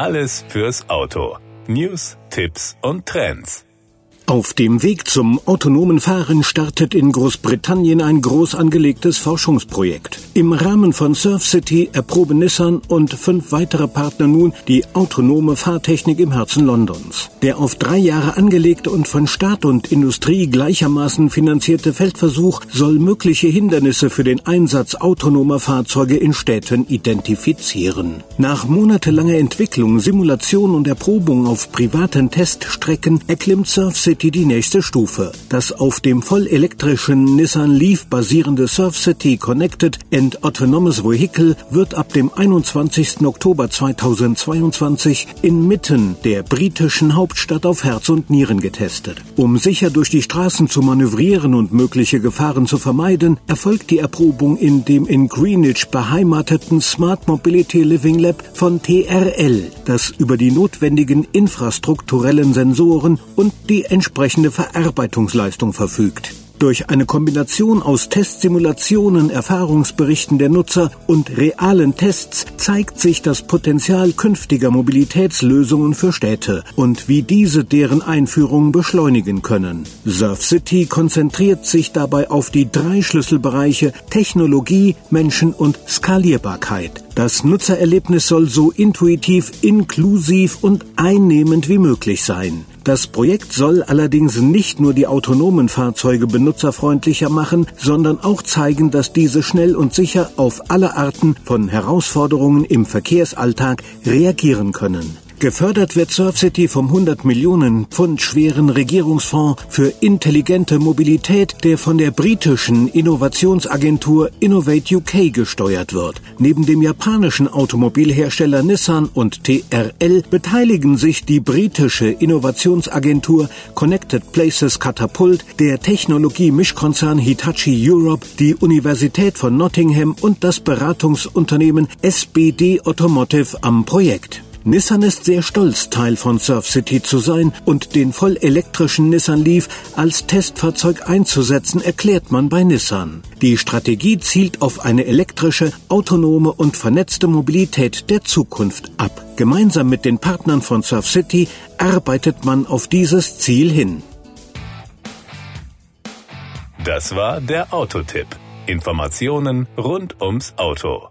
Alles fürs Auto. News, Tipps und Trends. Auf dem Weg zum autonomen Fahren startet in Großbritannien ein groß angelegtes Forschungsprojekt. Im Rahmen von Surf City erproben Nissan und fünf weitere Partner nun die autonome Fahrtechnik im Herzen Londons. Der auf drei Jahre angelegte und von Staat und Industrie gleichermaßen finanzierte Feldversuch soll mögliche Hindernisse für den Einsatz autonomer Fahrzeuge in Städten identifizieren. Nach monatelanger Entwicklung, Simulation und Erprobung auf privaten Teststrecken erklimmt Surf City die nächste Stufe. Das auf dem vollelektrischen Nissan Leaf basierende Surf City Connected and Autonomous Vehicle wird ab dem 21. Oktober 2022 inmitten der britischen Hauptstadt auf Herz und Nieren getestet. Um sicher durch die Straßen zu manövrieren und mögliche Gefahren zu vermeiden, erfolgt die Erprobung in dem in Greenwich beheimateten Smart Mobility Living Lab von TRL, das über die notwendigen infrastrukturellen Sensoren und die entsprechende Verarbeitungsleistung verfügt. Durch eine Kombination aus Testsimulationen, Erfahrungsberichten der Nutzer und realen Tests zeigt sich das Potenzial künftiger Mobilitätslösungen für Städte und wie diese deren Einführung beschleunigen können. Surf City konzentriert sich dabei auf die drei Schlüsselbereiche Technologie, Menschen und Skalierbarkeit. Das Nutzererlebnis soll so intuitiv, inklusiv und einnehmend wie möglich sein. Das Projekt soll allerdings nicht nur die autonomen Fahrzeuge benutzerfreundlicher machen, sondern auch zeigen, dass diese schnell und sicher auf alle Arten von Herausforderungen im Verkehrsalltag reagieren können. Gefördert wird SurfCity vom 100 Millionen Pfund schweren Regierungsfonds für intelligente Mobilität, der von der britischen Innovationsagentur Innovate UK gesteuert wird. Neben dem japanischen Automobilhersteller Nissan und TRL beteiligen sich die britische Innovationsagentur Connected Places Catapult, der Technologie-Mischkonzern Hitachi Europe, die Universität von Nottingham und das Beratungsunternehmen SBD Automotive am Projekt. Nissan ist sehr stolz, Teil von Surf City zu sein und den vollelektrischen Nissan Leaf als Testfahrzeug einzusetzen, erklärt man bei Nissan. Die Strategie zielt auf eine elektrische, autonome und vernetzte Mobilität der Zukunft ab. Gemeinsam mit den Partnern von Surf City arbeitet man auf dieses Ziel hin. Das war der Autotipp. Informationen rund ums Auto.